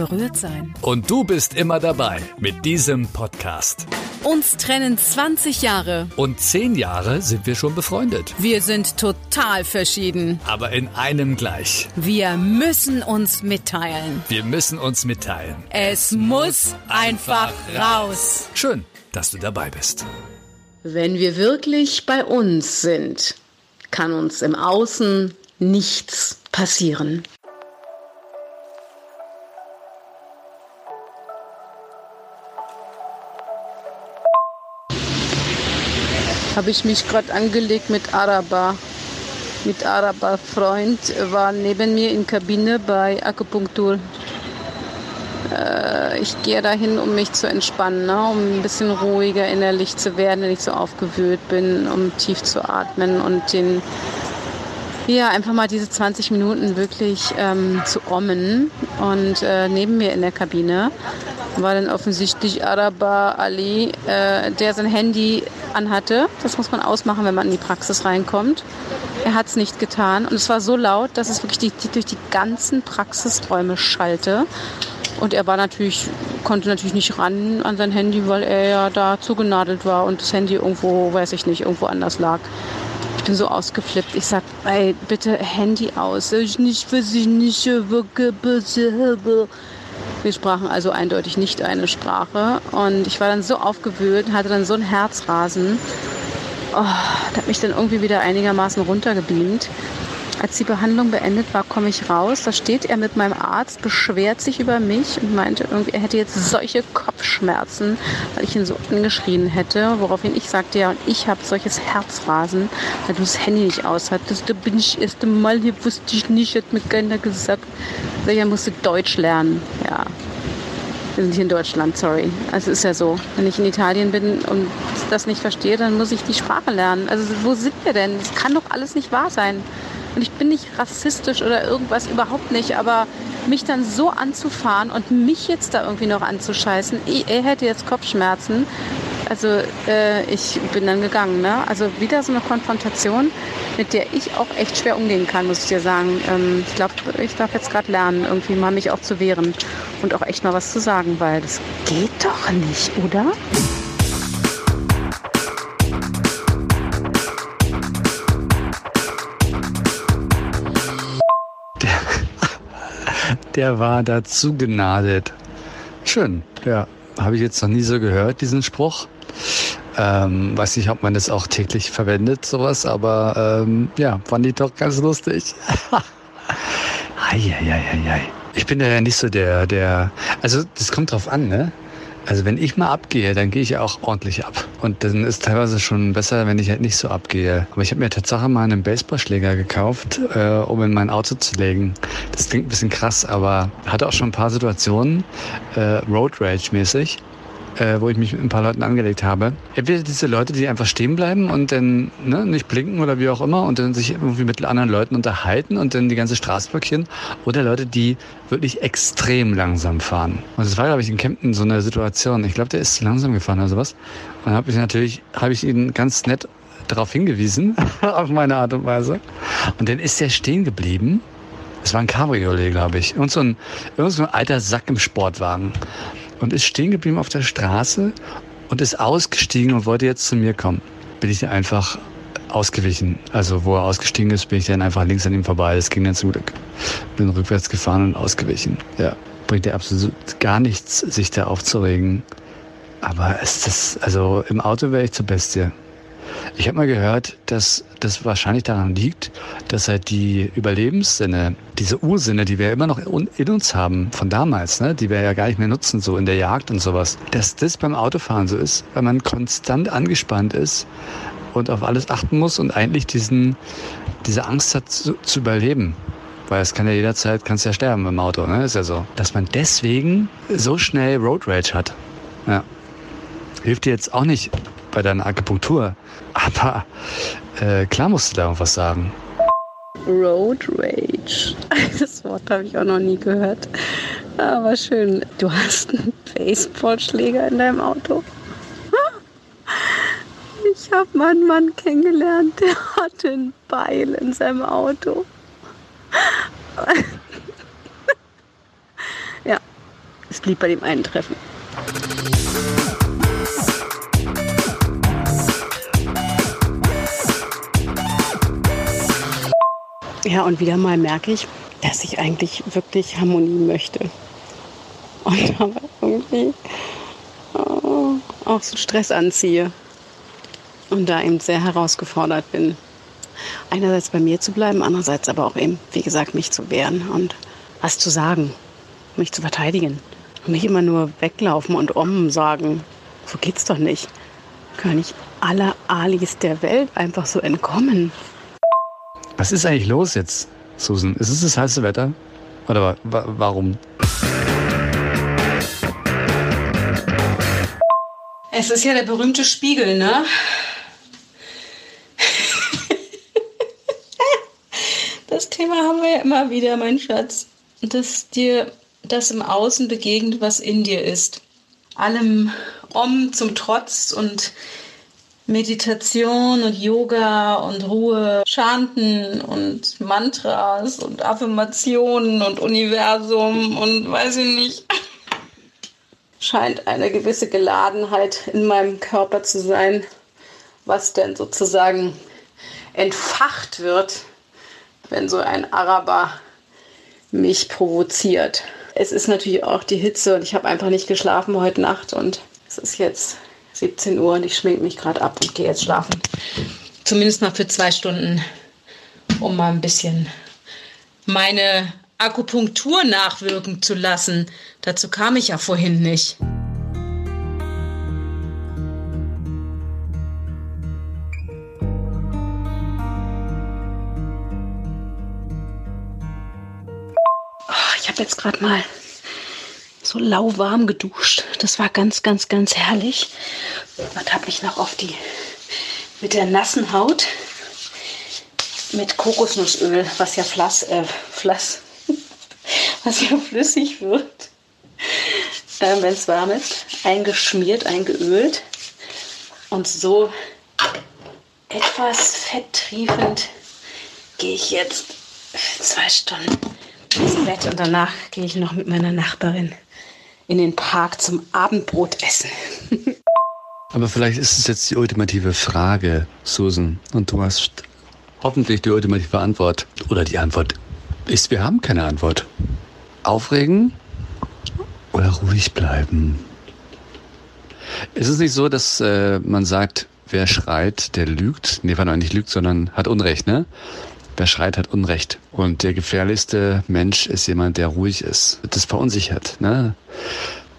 berührt sein. Und du bist immer dabei mit diesem Podcast. Uns trennen 20 Jahre. Und 10 Jahre sind wir schon befreundet. Wir sind total verschieden. Aber in einem gleich. Wir müssen uns mitteilen. Wir müssen uns mitteilen. Es muss einfach raus. Schön, dass du dabei bist. Wenn wir wirklich bei uns sind, kann uns im Außen nichts passieren. Habe ich mich gerade angelegt mit Araber. Mit Araber Freund war neben mir in Kabine bei Akupunktur. Äh, ich gehe dahin, um mich zu entspannen, ne? um ein bisschen ruhiger innerlich zu werden, wenn ich so aufgewühlt bin, um tief zu atmen und den ja, einfach mal diese 20 Minuten wirklich ähm, zu ommen. Und äh, neben mir in der Kabine war dann offensichtlich Araber Ali, äh, der sein Handy anhatte. Das muss man ausmachen, wenn man in die Praxis reinkommt. Er hat es nicht getan und es war so laut, dass es wirklich die, die, durch die ganzen Praxisräume schallte. Und er war natürlich, konnte natürlich nicht ran an sein Handy, weil er ja da zugenadelt war und das Handy irgendwo, weiß ich nicht, irgendwo anders lag. Ich bin so ausgeflippt. Ich sag, ey, bitte Handy aus. Ich nicht, weiß ich nicht, wir sprachen also eindeutig nicht eine Sprache. Und ich war dann so aufgewühlt, hatte dann so ein Herzrasen. Oh, das hat mich dann irgendwie wieder einigermaßen runtergebeamt. Als die Behandlung beendet war, komme ich raus. Da steht er mit meinem Arzt, beschwert sich über mich und meinte er hätte jetzt solche Kopfschmerzen, weil ich ihn so angeschrien hätte. Woraufhin ich sagte, ja, und ich habe solches Herzrasen, weil du das Handy nicht aus hattest. Da bin ich erst einmal hier, wusste ich nicht, hat mir keiner gesagt. Er musste Deutsch lernen. Ja, wir sind hier in Deutschland, sorry. Also ist ja so. Wenn ich in Italien bin und das nicht verstehe, dann muss ich die Sprache lernen. Also wo sind wir denn? Das kann doch alles nicht wahr sein. Und ich bin nicht rassistisch oder irgendwas, überhaupt nicht. Aber mich dann so anzufahren und mich jetzt da irgendwie noch anzuscheißen, er hätte jetzt Kopfschmerzen. Also äh, ich bin dann gegangen. Ne? Also wieder so eine Konfrontation, mit der ich auch echt schwer umgehen kann, muss ich dir sagen. Ähm, ich glaube, ich darf jetzt gerade lernen, irgendwie mal mich auch zu wehren und auch echt mal was zu sagen, weil das geht doch nicht, oder? Der war dazu gnadet. Schön, ja. Habe ich jetzt noch nie so gehört, diesen Spruch. Ähm, weiß nicht, ob man das auch täglich verwendet, sowas, aber ähm, ja, fand ich doch ganz lustig. Eieieiei. Ich bin ja nicht so der, der, also das kommt drauf an, ne? Also wenn ich mal abgehe, dann gehe ich auch ordentlich ab. Und dann ist teilweise schon besser, wenn ich halt nicht so abgehe. Aber ich habe mir tatsächlich mal einen Baseballschläger gekauft, äh, um in mein Auto zu legen. Das klingt ein bisschen krass, aber hatte auch schon ein paar Situationen, äh, Road Rage mäßig, äh, wo ich mich mit ein paar Leuten angelegt habe. Entweder diese Leute, die einfach stehen bleiben und dann ne, nicht blinken oder wie auch immer und dann sich irgendwie mit anderen Leuten unterhalten und dann die ganze Straße blockieren. Oder Leute, die wirklich extrem langsam fahren. Und das war, glaube ich, in Kempten so eine Situation. Ich glaube, der ist zu langsam gefahren oder sowas. Und dann habe ich natürlich, habe ich ihn ganz nett darauf hingewiesen, auf meine Art und Weise. Und dann ist er stehen geblieben. Es war ein Cabriolet, glaube ich. Und so ein, irgend so ein alter Sack im Sportwagen und ist stehen geblieben auf der Straße und ist ausgestiegen und wollte jetzt zu mir kommen. Bin ich einfach ausgewichen. Also wo er ausgestiegen ist, bin ich dann einfach links an ihm vorbei. Das ging dann zum Glück. Bin rückwärts gefahren und ausgewichen. Ja, bringt ja absolut gar nichts, sich da aufzuregen. Aber es ist, also im Auto wäre ich zur Bestie. Ich habe mal gehört, dass das wahrscheinlich daran liegt, dass halt die Überlebenssinne, diese Ursinne, die wir immer noch in uns haben von damals, ne, die wir ja gar nicht mehr nutzen, so in der Jagd und sowas, dass das beim Autofahren so ist, weil man konstant angespannt ist und auf alles achten muss und eigentlich diesen, diese Angst hat zu, zu überleben. Weil es kann ja jederzeit, kannst ja sterben im Auto, ne? Ist ja so. Dass man deswegen so schnell Road Rage hat. Ja. Hilft dir jetzt auch nicht bei deiner Akupunktur. Aber äh, klar musst du da irgendwas sagen. Road Rage. Das Wort habe ich auch noch nie gehört. Aber schön. Du hast einen Baseballschläger in deinem Auto. Ich habe mal einen Mann kennengelernt, der hatte einen Beil in seinem Auto. Ja, es blieb bei dem einen Treffen. Ja, und wieder mal merke ich, dass ich eigentlich wirklich Harmonie möchte. Und aber irgendwie oh, auch so Stress anziehe. Und da eben sehr herausgefordert bin. Einerseits bei mir zu bleiben, andererseits aber auch eben, wie gesagt, mich zu wehren und was zu sagen, mich zu verteidigen. Und nicht immer nur weglaufen und Om sagen. So geht's doch nicht. Können nicht alle Alis der Welt einfach so entkommen. Was ist eigentlich los jetzt, Susan? Ist es das heiße Wetter? Oder wa warum? Es ist ja der berühmte Spiegel, ne? Das Thema haben wir ja immer wieder, mein Schatz. Dass dir das im Außen begegnet, was in dir ist. Allem Om zum Trotz und Meditation und Yoga und Ruhe, Chanten und Mantras und Affirmationen und Universum und weiß ich nicht. Scheint eine gewisse Geladenheit in meinem Körper zu sein, was denn sozusagen entfacht wird, wenn so ein Araber mich provoziert. Es ist natürlich auch die Hitze und ich habe einfach nicht geschlafen heute Nacht und es ist jetzt 17 Uhr und ich schminke mich gerade ab und gehe jetzt schlafen. Zumindest mal für zwei Stunden, um mal ein bisschen meine Akupunktur nachwirken zu lassen. Dazu kam ich ja vorhin nicht. ich habe jetzt gerade mal so lauwarm geduscht. Das war ganz, ganz, ganz herrlich. Und habe mich noch auf die mit der nassen Haut mit Kokosnussöl, was ja Flass, äh, Flass, was ja flüssig wird, äh, wenn es warm ist, eingeschmiert, eingeölt und so etwas fetttriefend gehe ich jetzt zwei Stunden ins Bett und danach gehe ich noch mit meiner Nachbarin in den Park zum Abendbrot essen. Aber vielleicht ist es jetzt die ultimative Frage, Susan, und du hast hoffentlich die ultimative Antwort. Oder die Antwort ist, wir haben keine Antwort. Aufregen oder ruhig bleiben? Ist es nicht so, dass äh, man sagt, wer schreit, der lügt? Nee, war nicht lügt, sondern hat Unrecht, ne? Wer schreit, hat Unrecht. Und der gefährlichste Mensch ist jemand, der ruhig ist. Das verunsichert. Ne?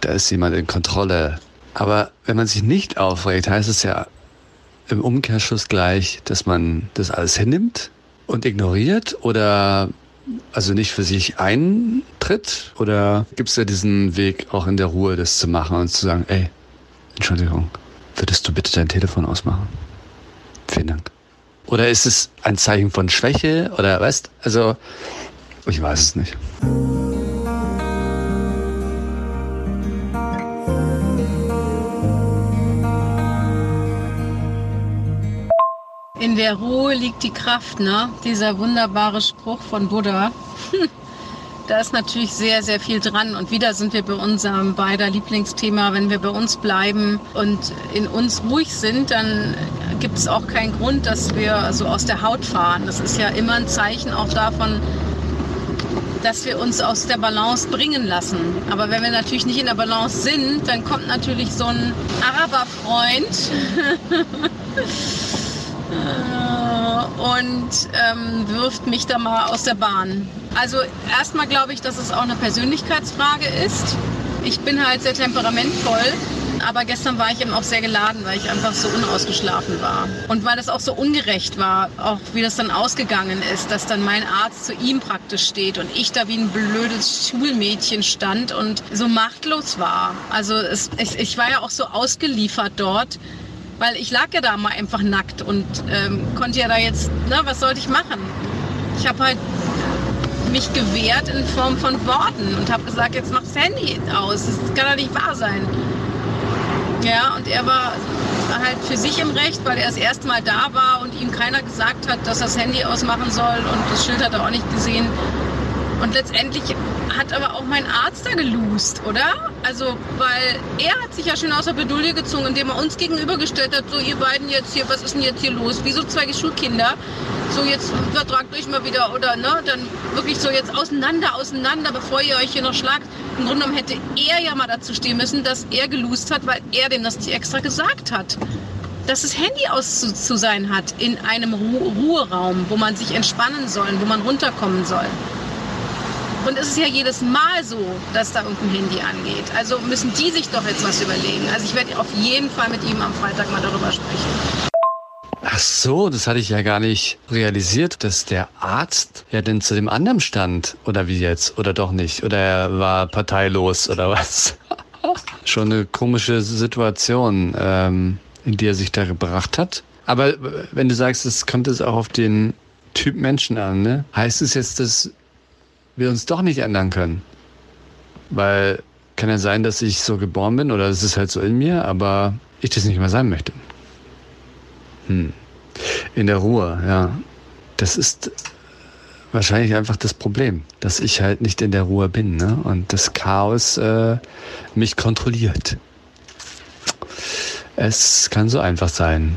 Da ist jemand in Kontrolle. Aber wenn man sich nicht aufregt, heißt es ja im Umkehrschluss gleich, dass man das alles hinnimmt und ignoriert oder also nicht für sich eintritt? Oder gibt es ja diesen Weg, auch in der Ruhe das zu machen und zu sagen, ey, Entschuldigung, würdest du bitte dein Telefon ausmachen? Vielen Dank. Oder ist es ein Zeichen von Schwäche? Oder weißt Also, ich weiß es nicht. In der Ruhe liegt die Kraft, ne? Dieser wunderbare Spruch von Buddha. da ist natürlich sehr, sehr viel dran. Und wieder sind wir bei unserem beider Lieblingsthema. Wenn wir bei uns bleiben und in uns ruhig sind, dann gibt es auch keinen Grund, dass wir so aus der Haut fahren. Das ist ja immer ein Zeichen auch davon, dass wir uns aus der Balance bringen lassen. Aber wenn wir natürlich nicht in der Balance sind, dann kommt natürlich so ein Araberfreund und ähm, wirft mich da mal aus der Bahn. Also erstmal glaube ich, dass es auch eine Persönlichkeitsfrage ist. Ich bin halt sehr temperamentvoll, aber gestern war ich eben auch sehr geladen, weil ich einfach so unausgeschlafen war. Und weil das auch so ungerecht war, auch wie das dann ausgegangen ist, dass dann mein Arzt zu ihm praktisch steht und ich da wie ein blödes Schulmädchen stand und so machtlos war. Also es, ich, ich war ja auch so ausgeliefert dort weil ich lag ja da mal einfach nackt und ähm, konnte ja da jetzt, ne, was sollte ich machen? Ich habe halt mich gewehrt in Form von Worten und habe gesagt, jetzt mach das Handy aus. Das kann doch nicht wahr sein. Ja, und er war halt für sich im Recht, weil er das erste Mal da war und ihm keiner gesagt hat, dass er das Handy ausmachen soll und das Schild hat er auch nicht gesehen. Und letztendlich hat aber auch mein Arzt da gelust, oder? Also, weil er hat sich ja schon aus der Bedulie gezogen, indem er uns gegenübergestellt hat, so ihr beiden jetzt hier, was ist denn jetzt hier los? Wie so zwei Schulkinder. So jetzt vertragt euch mal wieder oder ne, dann wirklich so jetzt auseinander, auseinander, bevor ihr euch hier noch schlagt. Im Grunde genommen hätte er ja mal dazu stehen müssen, dass er gelust hat, weil er dem das nicht extra gesagt hat dass das Handy aus zu, sein hat in einem Ru Ruheraum, wo man sich entspannen soll, wo man runterkommen soll. Und es ist ja jedes Mal so, dass da irgendein Handy angeht. Also müssen die sich doch jetzt was überlegen. Also ich werde auf jeden Fall mit ihm am Freitag mal darüber sprechen. Ach so, das hatte ich ja gar nicht realisiert, dass der Arzt ja denn zu dem anderen stand. Oder wie jetzt? Oder doch nicht? Oder er war parteilos oder was? Schon eine komische Situation, ähm, in die er sich da gebracht hat. Aber wenn du sagst, es kommt es auch auf den Typ Menschen an, ne? Heißt es jetzt, dass wir uns doch nicht ändern können. Weil kann ja sein, dass ich so geboren bin oder es ist halt so in mir, aber ich das nicht mehr sein möchte. Hm. In der Ruhe, ja. Das ist wahrscheinlich einfach das Problem, dass ich halt nicht in der Ruhe bin ne? und das Chaos äh, mich kontrolliert. Es kann so einfach sein.